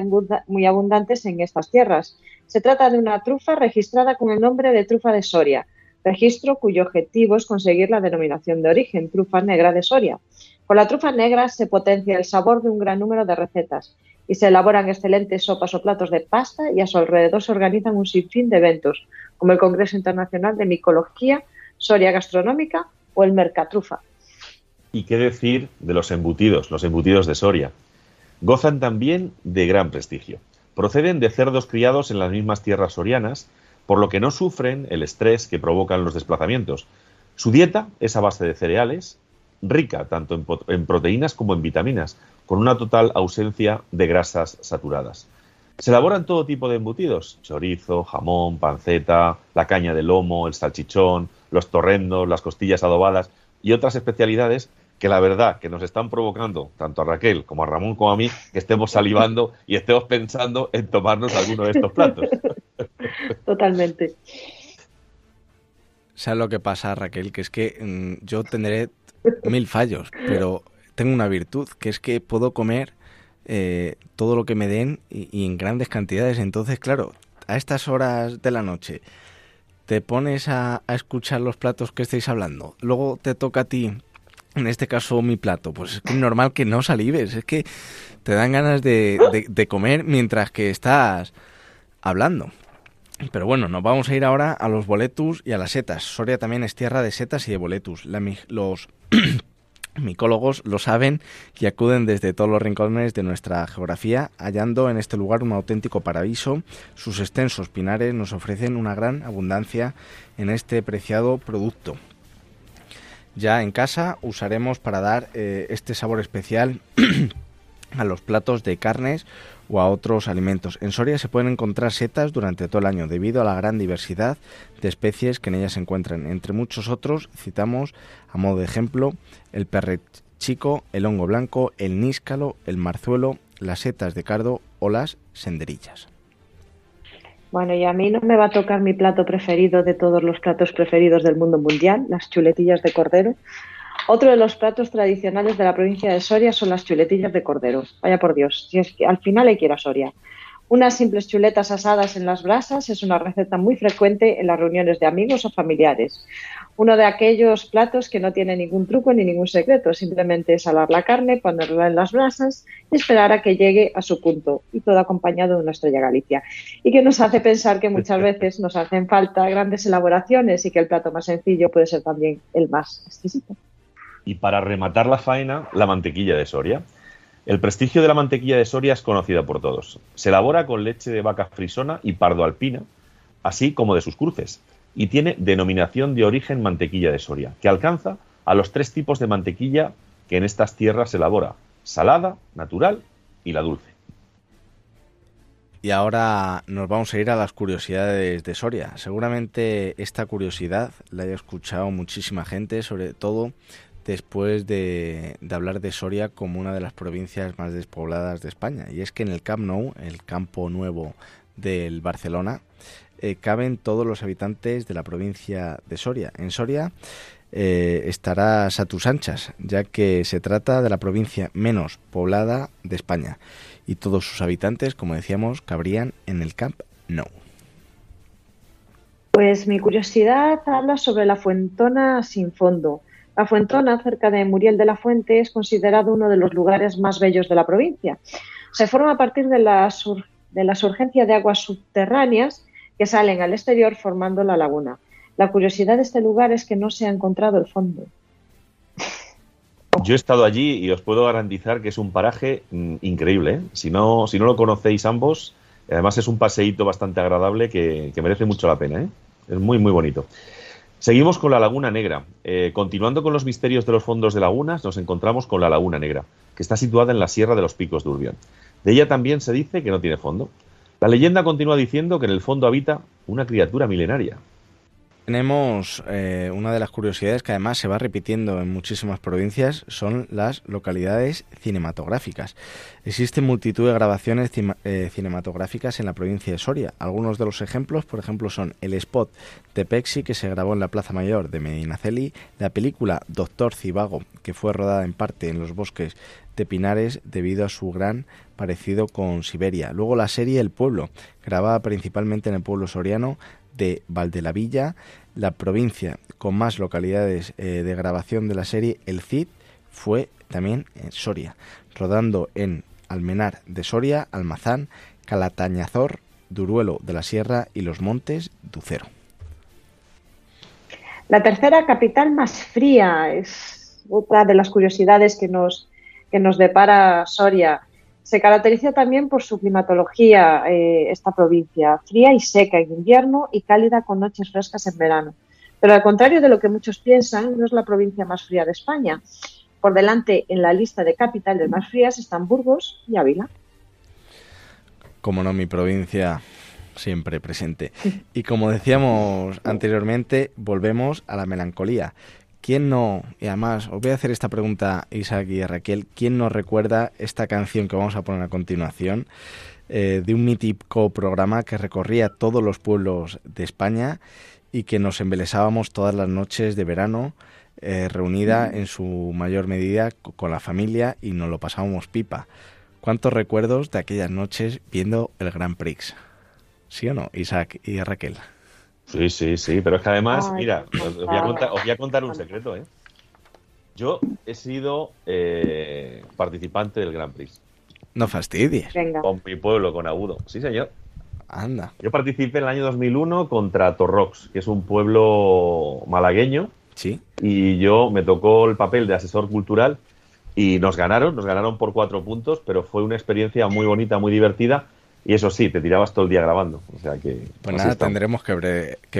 muy abundantes en estas tierras. Se trata de una trufa registrada con el nombre de trufa de Soria, registro cuyo objetivo es conseguir la denominación de origen, trufa negra de Soria. Con la trufa negra se potencia el sabor de un gran número de recetas y se elaboran excelentes sopas o platos de pasta y a su alrededor se organizan un sinfín de eventos, como el Congreso Internacional de Micología, Soria Gastronómica o el Mercatrufa. ¿Y qué decir de los embutidos, los embutidos de Soria? Gozan también de gran prestigio. Proceden de cerdos criados en las mismas tierras sorianas, por lo que no sufren el estrés que provocan los desplazamientos. Su dieta es a base de cereales, rica tanto en, proteínas como en vitaminas, con una total ausencia de grasas saturadas. Se elaboran todo tipo de embutidos, chorizo, jamón, panceta, la caña de lomo, el salchichón, los torrendos, las costillas adobadas y otras especialidades que la verdad que nos están provocando, tanto a Raquel como a Ramón como a mí, que estemos salivando y estemos pensando en tomarnos alguno de estos platos. *laughs* Totalmente. ¿Sabes lo que pasa, Raquel? Que es que mm, yo tendré mil fallos, pero tengo una virtud, que es que puedo comer eh, todo lo que me den y, en grandes cantidades. Entonces, claro, a estas horas de la noche te pones a, escuchar los platos que estáis hablando, luego te toca a ti, en este caso mi plato, pues es normal que no salives, es que te dan ganas de, de comer mientras que estás hablando. Pero bueno, nos vamos a ir ahora a los boletus y a las setas. Soria también es tierra de setas y de boletus. los *coughs* micólogos lo saben y acuden desde todos los rincones de nuestra geografía, hallando en este lugar un auténtico paraíso. Sus extensos pinares nos ofrecen una gran abundancia en este preciado producto. Ya en casa usaremos para dar eh, este sabor especial *coughs* a los platos de carnes o a otros alimentos. En Soria se pueden encontrar setas durante todo el año debido a la gran diversidad de especies que en ellas se encuentran. Entre muchos otros citamos a modo de ejemplo el perrechico, el hongo blanco, el níscalo, el marzuelo, las setas de cardo o las senderillas. Bueno, y a mí no me va a tocar mi plato preferido de todos los platos preferidos del mundo mundial, las chuletillas de cordero, otro de los platos tradicionales de la provincia de Soria son las chuletillas de cordero. Vaya por Dios, si es que al final hay que ir a Soria. Unas simples chuletas asadas en las brasas es una receta muy frecuente en las reuniones de amigos o familiares. Uno de aquellos platos que no tiene ningún truco ni ningún secreto, simplemente salar la carne, ponerla en las brasas y esperar a que llegue a su punto, y todo acompañado de una estrella Galicia. Y que nos hace pensar que muchas veces nos hacen falta grandes elaboraciones y que el plato más sencillo puede ser también el más exquisito y para rematar la faena, la mantequilla de Soria. El prestigio de la mantequilla de Soria es conocida por todos. Se elabora con leche de vaca frisona y pardo alpina, así como de sus cruces, y tiene denominación de origen mantequilla de Soria, que alcanza a los tres tipos de mantequilla que en estas tierras se elabora, salada, natural y la dulce. Y ahora nos vamos a ir a las curiosidades de Soria. Seguramente esta curiosidad la haya escuchado muchísima gente, sobre todo después de, hablar de Soria como una de las provincias más despobladas de España. Y es que en el Camp Nou, el campo nuevo del Barcelona, eh, caben todos los habitantes de la provincia de Soria. En Soria eh, estará Satusanchas, ya que se trata de la provincia menos poblada de España. Y todos sus habitantes, como decíamos, cabrían en el Camp no. Pues mi curiosidad habla sobre la Fuentona sin fondo. La Fuentona, cerca de Muriel de la Fuente, es considerado uno de los lugares más bellos de la provincia. Se forma a partir de la, de la surgencia de aguas subterráneas que salen al exterior formando la laguna. La curiosidad de este lugar es que no se ha encontrado el fondo. Yo he estado allí y os puedo garantizar que es un paraje mm, increíble. ¿eh? Si, no, si no lo conocéis ambos, además es un paseíto bastante agradable que, merece mucho la pena. ¿eh? Es muy, muy bonito. Seguimos con la Laguna Negra. Eh, continuando con los misterios de los fondos de lagunas, nos encontramos con la Laguna Negra, que está situada en la Sierra de los Picos de Urbión. De ella también se dice que no tiene fondo. La leyenda continúa diciendo que en el fondo habita una criatura milenaria, tenemos eh, una de las curiosidades que además se va repitiendo en muchísimas provincias, son las localidades cinematográficas. Existen multitud de grabaciones eh, cinematográficas en la provincia de Soria. Algunos de los ejemplos, por ejemplo, son el spot de Pexi que se grabó en la Plaza Mayor de Medinaceli, la película Doctor Cibago, que fue rodada en parte en los bosques de Pinares debido a su gran parecido con Siberia. Luego la serie El Pueblo, grabada principalmente en el pueblo soriano de Valdelavilla, la provincia con más localidades eh, de grabación de la serie El Cid fue también en Soria, rodando en Almenar de Soria, Almazán, Calatañazor, Duruelo de la Sierra y los Montes Ducero. La tercera capital más fría es otra de las curiosidades que nos, que nos depara Soria. Se caracteriza también por su climatología eh, esta provincia, fría y seca en invierno y cálida con noches frescas en verano. Pero al contrario de lo que muchos piensan, no es la provincia más fría de España. Por delante en la lista de capitales más frías están Burgos y Ávila. Como no, mi provincia siempre presente. Y como decíamos anteriormente, volvemos a la melancolía. ¿Quién no, y además os voy a hacer esta pregunta Isaac y Raquel, ¿quién no recuerda esta canción que vamos a poner a continuación eh, de un mítico programa que recorría todos los pueblos de España y que nos embelesábamos todas las noches de verano eh, reunida en su mayor medida con la familia y nos lo pasábamos pipa? ¿Cuántos recuerdos de aquellas noches viendo el Grand Prix? ¿Sí o no, Isaac y Raquel? Sí, sí, sí, pero es que además, mira, os, voy a contar, un secreto, ¿eh? Yo he sido eh, participante del Grand Prix. No fastidies. Con mi pueblo, con Agudo. Sí, señor. Anda. Yo participé en el año 2001 contra Torrox, que es un pueblo malagueño. Sí. Y yo me tocó el papel de asesor cultural y nos ganaron, nos ganaron por cuatro puntos, pero fue una experiencia muy bonita, muy divertida y eso sí, te tirabas todo el día grabando. O sea que. Pues nada, tendremos que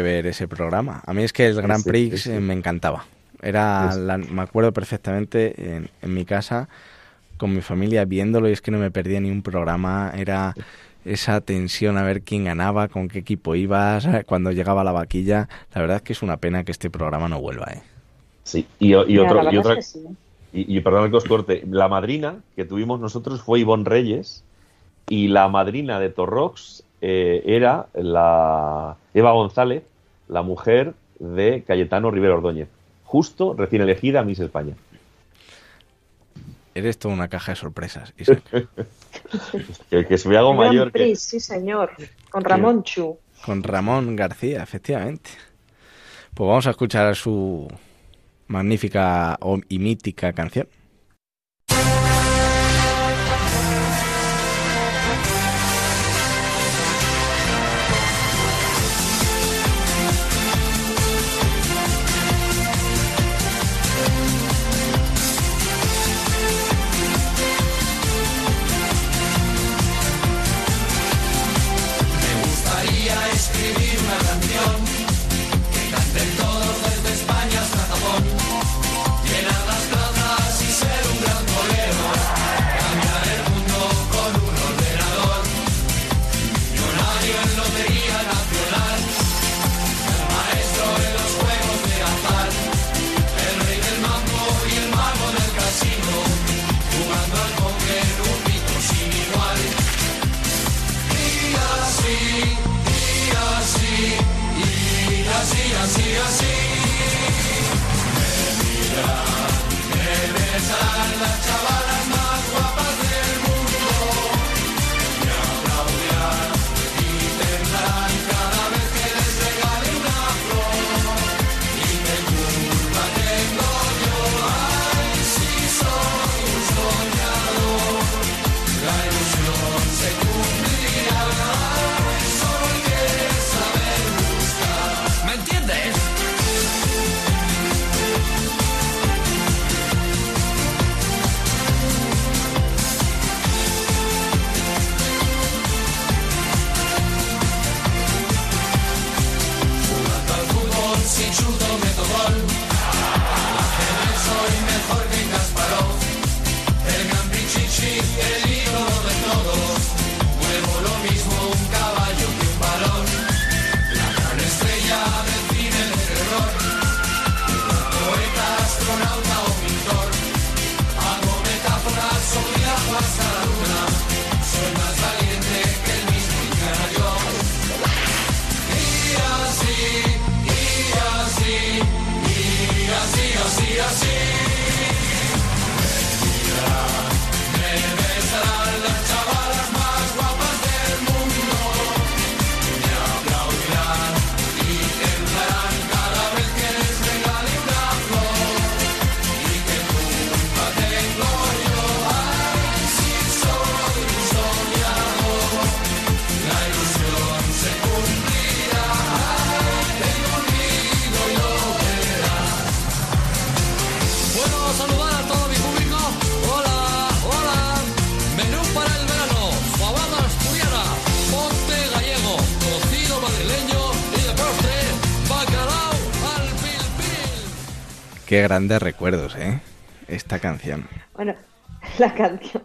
ver, ese programa. A mí es que el Grand Prix me encantaba. Era, me acuerdo perfectamente en, en, mi casa con mi familia viéndolo y es que no me perdía ni un programa. Era esa tensión a ver quién ganaba, con qué equipo ibas, *laughs* cuando llegaba la vaquilla. La verdad es que es una pena que este programa no vuelva, ¿eh? Sí, y, otro. Y, otra, y, y perdón que os corte. La madrina que tuvimos nosotros fue Ivonne Reyes y la madrina de Torrox eh, era la Eva González, la mujer de Cayetano Rivero Ordóñez, justo recién elegida Miss España. Eres toda una caja de sorpresas, *laughs* que, que mayor. que... Sí, señor, con Ramón Chu. Con Ramón García, efectivamente. Pues vamos a escuchar su magnífica y mítica canción. Qué grandes recuerdos, ¿eh? Esta canción. Bueno, *laughs* la canción.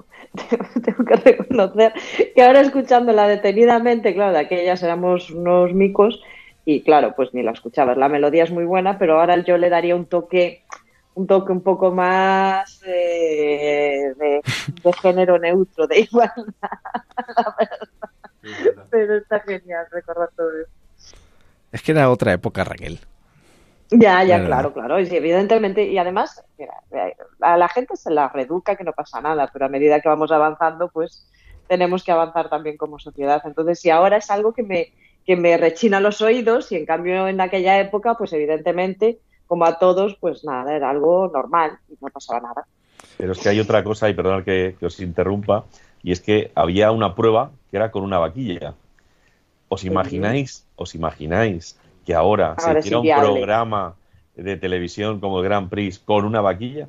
Tengo, *laughs* tengo que reconocer que ahora escuchándola detenidamente, claro, de aquellas éramos unos micos y claro, pues ni la escuchabas. La melodía es muy buena, pero ahora yo le daría un toque, un toque un poco más eh, de, de género neutro, de igualdad. *laughs* la verdad. Pero está genial recordar todo eso. Es que era otra época, Raquel. Ya, ya, claro, claro. Y sí, evidentemente, y además, mira, eh, a la gente se la reeduca que no pasa nada, pero a medida que vamos avanzando, pues tenemos que avanzar también como sociedad. Entonces, si ahora es algo que me, que me rechina los oídos, y en cambio en aquella época, pues evidentemente, como a todos, pues nada, era algo normal y no pasaba nada. Pero es que hay otra cosa, y perdonad que, que os interrumpa, y es que había una prueba que era con una vaquilla. ¿Os imagináis, os imagináis que ahora, Ahora hiciera un programa de televisión como el Grand Prix con una vaquilla?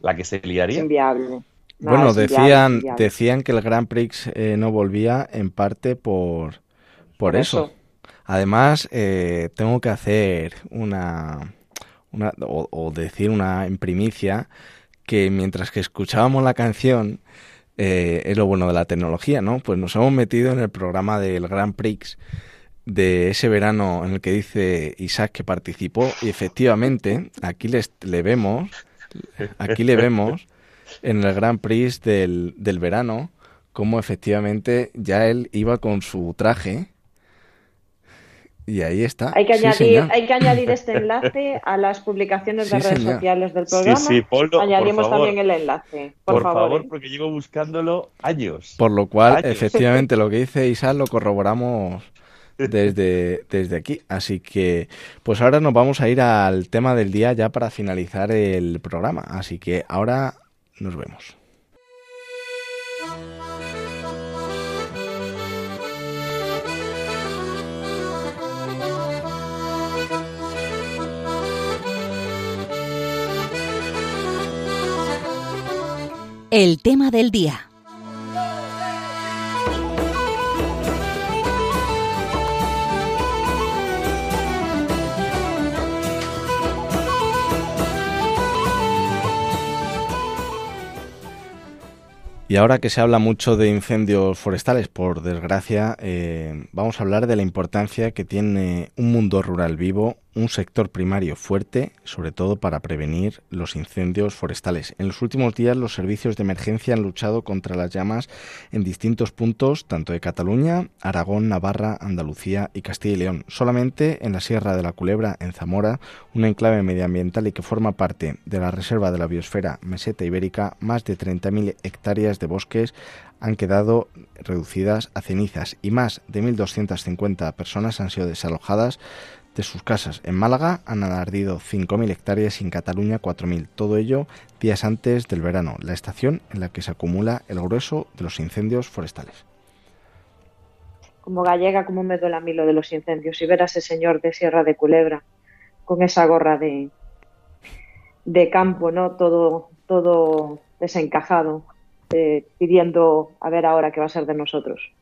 ¿La que se Es liaría? inviable. No, bueno, es decían, inviable. decían que el Grand Prix eh, no volvía en parte por, por, Por eso. eso. Además, eh, tengo que hacer una, una o, o decir una en primicia que mientras que escuchábamos la canción, eh, es lo bueno de la tecnología, ¿no? Pues nos hemos metido en el programa del Grand Prix de ese verano en el que dice Isaac que participó y efectivamente aquí les, le vemos, aquí le vemos en el Grand Prix del, del verano como efectivamente ya él iba con su traje y ahí está. Hay que, Sí, añadir, señor. hay que añadir este *laughs* enlace a las publicaciones de Sí, redes señor. sociales del Sí, programa. sí, ponlo, por Añadimos favor. también el enlace. Por, Por favor, ¿eh? porque llevo buscándolo años. Por lo cual, Años. efectivamente, lo que dice Isaac lo corroboramos desde, desde aquí. Así que, pues ahora nos vamos a ir al tema del día ya para finalizar el programa. Así que ahora nos vemos. El tema del día. Y ahora que se habla mucho de incendios forestales, por desgracia, eh, vamos a hablar de la importancia que tiene un mundo rural vivo, un sector primario fuerte, sobre todo para prevenir los incendios forestales. En los últimos días los servicios de emergencia han luchado contra las llamas en distintos puntos, tanto de Cataluña, Aragón, Navarra, Andalucía y Castilla y León. Solamente en la Sierra de la Culebra, en Zamora, un enclave medioambiental y que forma parte de la Reserva de la Biosfera Meseta Ibérica, más de 30.000 hectáreas de bosques han quedado reducidas a cenizas y más de 1.250 personas han sido desalojadas de sus casas. En Málaga han ardido 5.000 hectáreas y en Cataluña 4.000. Todo ello días antes del verano, la estación en la que se acumula el grueso de los incendios forestales. Como gallega, como me duele a mí lo de los incendios. Y ver a ese señor de Sierra de Culebra con esa gorra de, de campo, ¿no? Todo, todo desencajado, eh, pidiendo a ver ahora qué va a ser de nosotros.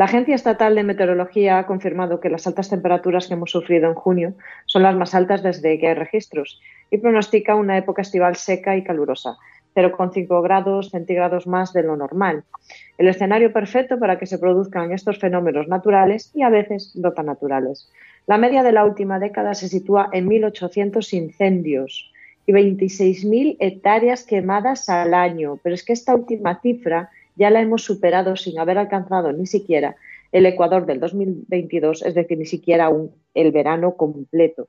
La Agencia Estatal de Meteorología ha confirmado que las altas temperaturas que hemos sufrido en junio son las más altas desde que hay registros y pronostica una época estival seca y calurosa, 0,5 grados centígrados más de lo normal. El escenario perfecto para que se produzcan estos fenómenos naturales y a veces no tan naturales. La media de la última década se sitúa en 1.800 incendios y 26.000 hectáreas quemadas al año. Pero es que esta última cifra ya la hemos superado sin haber alcanzado ni siquiera el Ecuador del 2022, es decir, ni siquiera el verano completo.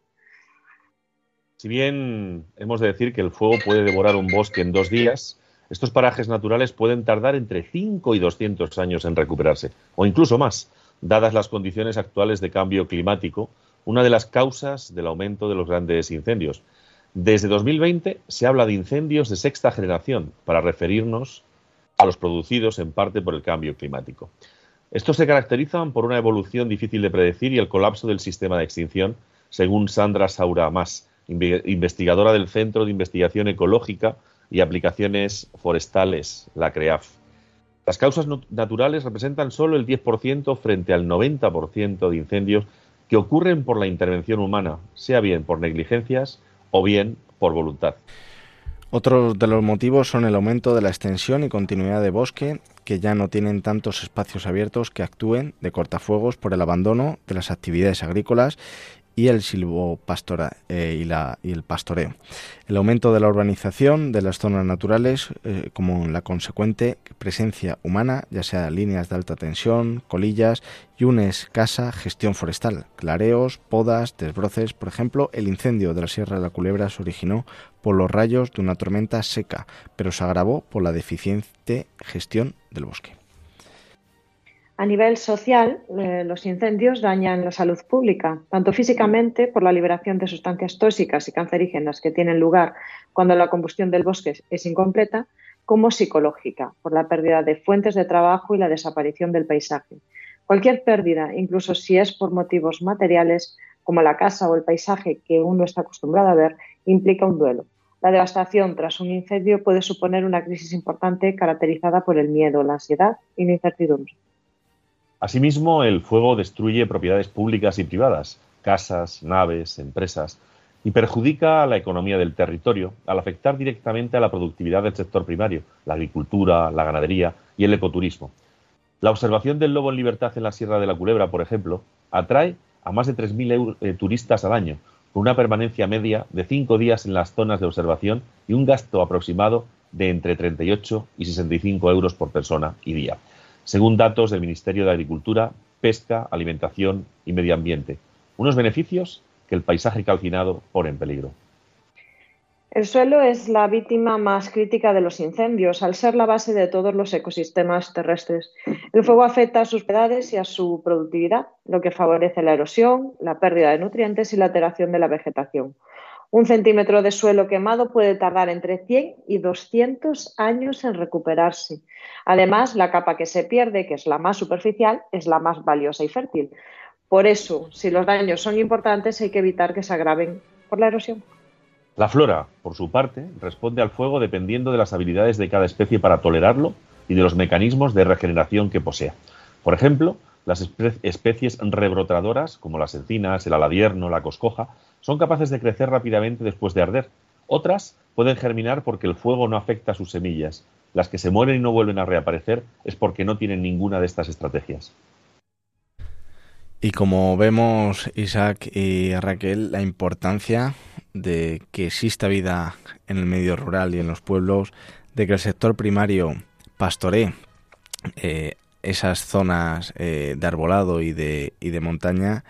Si bien hemos de decir que el fuego puede devorar un bosque en dos días, estos parajes naturales pueden tardar entre 5 y 200 años en recuperarse, o incluso más, dadas las condiciones actuales de cambio climático, una de las causas del aumento de los grandes incendios. Desde 2020 se habla de incendios de sexta generación para referirnos a los producidos en parte por el cambio climático. Estos se caracterizan por una evolución difícil de predecir y el colapso del sistema de extinción, según Sandra Saura Mas, investigadora del Centro de Investigación Ecológica y Aplicaciones Forestales, la CREAF. Las causas naturales representan solo el 10% frente al 90% de incendios que ocurren por la intervención humana, sea bien por negligencias o bien por voluntad. Otros de los motivos son el aumento de la extensión y continuidad de bosque, que ya no tienen tantos espacios abiertos que actúen de cortafuegos por el abandono de las actividades agrícolas y el silvopastora eh, y, el pastoreo. El aumento de la urbanización de las zonas naturales eh, como la consecuente presencia humana, ya sea líneas de alta tensión, colillas y una escasa gestión forestal, clareos, podas, desbroces. Por ejemplo, el incendio de la Sierra de la Culebra se originó por los rayos de una tormenta seca, pero se agravó por la deficiente gestión del bosque. A nivel social, eh, los incendios dañan la salud pública, tanto físicamente por la liberación de sustancias tóxicas y cancerígenas que tienen lugar cuando la combustión del bosque es incompleta, como psicológica, por la pérdida de fuentes de trabajo y la desaparición del paisaje. Cualquier pérdida, incluso si es por motivos materiales, como la casa o el paisaje que uno está acostumbrado a ver, implica un duelo. La devastación tras un incendio puede suponer una crisis importante caracterizada por el miedo, la ansiedad y la incertidumbre. Asimismo, el fuego destruye propiedades públicas y privadas, casas, naves, empresas, y perjudica a la economía del territorio al afectar directamente a la productividad del sector primario, la agricultura, la ganadería y el ecoturismo. La observación del lobo en libertad en la Sierra de la Culebra, por ejemplo, atrae a más de 3.000 eh, turistas al año, con una permanencia media de cinco días en las zonas de observación y un gasto aproximado de entre 38 y 65 euros por persona y día según datos del Ministerio de Agricultura, Pesca, Alimentación y Medio Ambiente. Unos beneficios que el paisaje calcinado pone en peligro. El suelo es la víctima más crítica de los incendios, al ser la base de todos los ecosistemas terrestres. El fuego afecta a sus propiedades y a su productividad, lo que favorece la erosión, la pérdida de nutrientes y la alteración de la vegetación. Un centímetro de suelo quemado puede tardar entre 100 y 200 años en recuperarse. Además, la capa que se pierde, que es la más superficial, es la más valiosa y fértil. Por eso, si los daños son importantes, hay que evitar que se agraven por la erosión. La flora, por su parte, responde al fuego dependiendo de las habilidades de cada especie para tolerarlo y de los mecanismos de regeneración que posea. Por ejemplo, las especies rebrotadoras, como las encinas, el aladierno, la coscoja, son capaces de crecer rápidamente después de arder. Otras pueden germinar porque el fuego no afecta a sus semillas. Las que se mueren y no vuelven a reaparecer es porque no tienen ninguna de estas estrategias. Y como vemos, Isaac y Raquel, la importancia de que exista vida en el medio rural y en los pueblos, de que el sector primario pastoree eh, esas zonas eh, de arbolado y de, y de montaña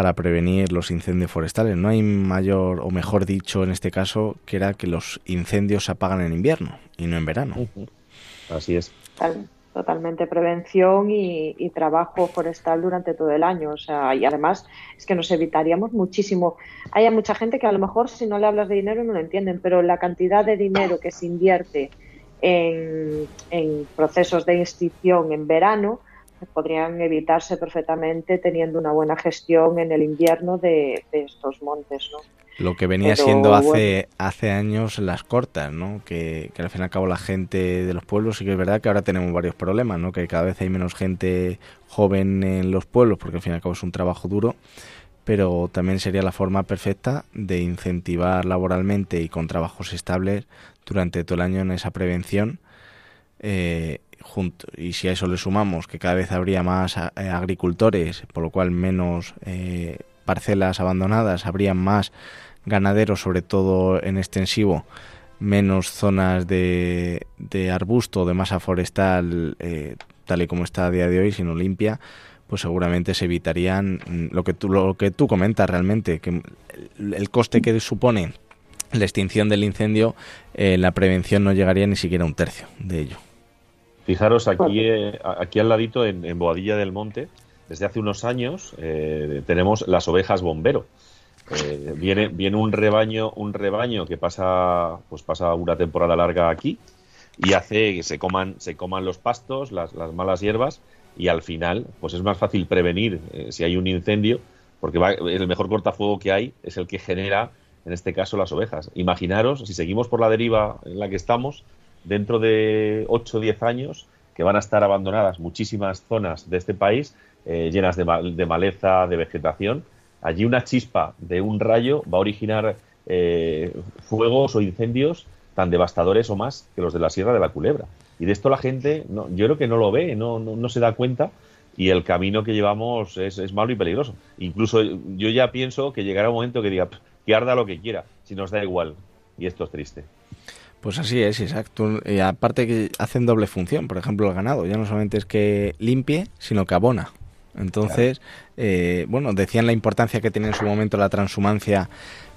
para prevenir los incendios forestales. No hay mayor, o mejor dicho en este caso, que era que los incendios se apagan en invierno y no en verano. Así es. Totalmente prevención y, y, trabajo forestal durante todo el año. O sea, y además es que nos evitaríamos muchísimo. Hay mucha gente que a lo mejor si no le hablas de dinero no lo entienden, pero la cantidad de dinero que se invierte en, en procesos de extinción en verano podrían evitarse perfectamente teniendo una buena gestión en el invierno de, estos montes, ¿no? Lo que venía siendo hace hace años las cortas, ¿no? Que, que, al fin y al cabo la gente de los pueblos sí que es verdad que ahora tenemos varios problemas, ¿no? Que cada vez hay menos gente joven en los pueblos porque al fin y al cabo es un trabajo duro, pero también sería la forma perfecta de incentivar laboralmente y con trabajos estables durante todo el año en esa prevención eh, y si a eso le sumamos que cada vez habría más eh, agricultores, por lo cual menos eh, parcelas abandonadas, habría más ganaderos, sobre todo en extensivo, menos zonas de, de arbusto, de masa forestal, eh, tal y como está a día de hoy, sino limpia, pues seguramente se evitarían mm, lo que tú, lo que tú comentas realmente, que el, coste que supone la extinción del incendio, la prevención no llegaría ni siquiera a un tercio de ello. Fijaros, aquí, eh, aquí al ladito, en, en Boadilla del Monte, desde hace unos años eh, tenemos las ovejas bombero. Eh, viene, viene un rebaño, un rebaño que pasa, pues pasa una temporada larga aquí y hace que se coman, se coman los pastos, las, las malas hierbas, y al final, pues es más fácil prevenir eh, si hay un incendio, porque va- el mejor cortafuego que hay es el que genera, en este caso, las ovejas. Imaginaros, si seguimos por la deriva en la que estamos, dentro de 8 o 10 años, que van a estar abandonadas muchísimas zonas de este país, eh, llenas de, ma- de maleza, de vegetación. Allí una chispa de un rayo va a originar eh, fuegos o incendios tan devastadores o más que los de la Sierra de la Culebra. Y de esto la gente, no, yo creo que no lo ve, no, no, no se da cuenta y el camino que llevamos es, es malo y peligroso. Incluso yo ya pienso que llegará un momento que diga, "Pff, que arda lo que quiera, si nos da igual. Y esto es triste. Pues así es, exacto. Y aparte que hacen doble función, por ejemplo, el ganado. Ya no solamente es que limpie, sino que abona. Entonces, eh, bueno, decían la importancia que tenía en su momento la transhumancia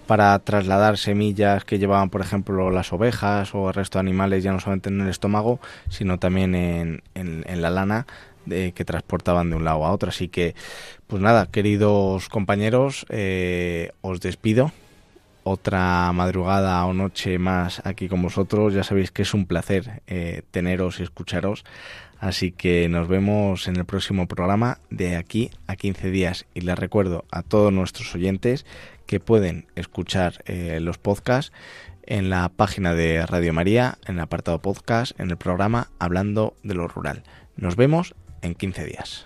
para trasladar semillas que llevaban, por ejemplo, las ovejas o el resto de animales, ya no solamente en el estómago, sino también en, en- en la lana de, que transportaban de un lado a otro. Así que, pues nada, queridos compañeros, eh, os despido otra madrugada o noche más aquí con vosotros. Ya sabéis que es un placer eh, teneros y escucharos. Así que nos vemos en el próximo programa de aquí a 15 días. Y les recuerdo a todos nuestros oyentes que pueden escuchar eh, los podcasts en la página de Radio María, en el apartado podcast, en el programa Hablando de lo Rural. Nos vemos en 15 días.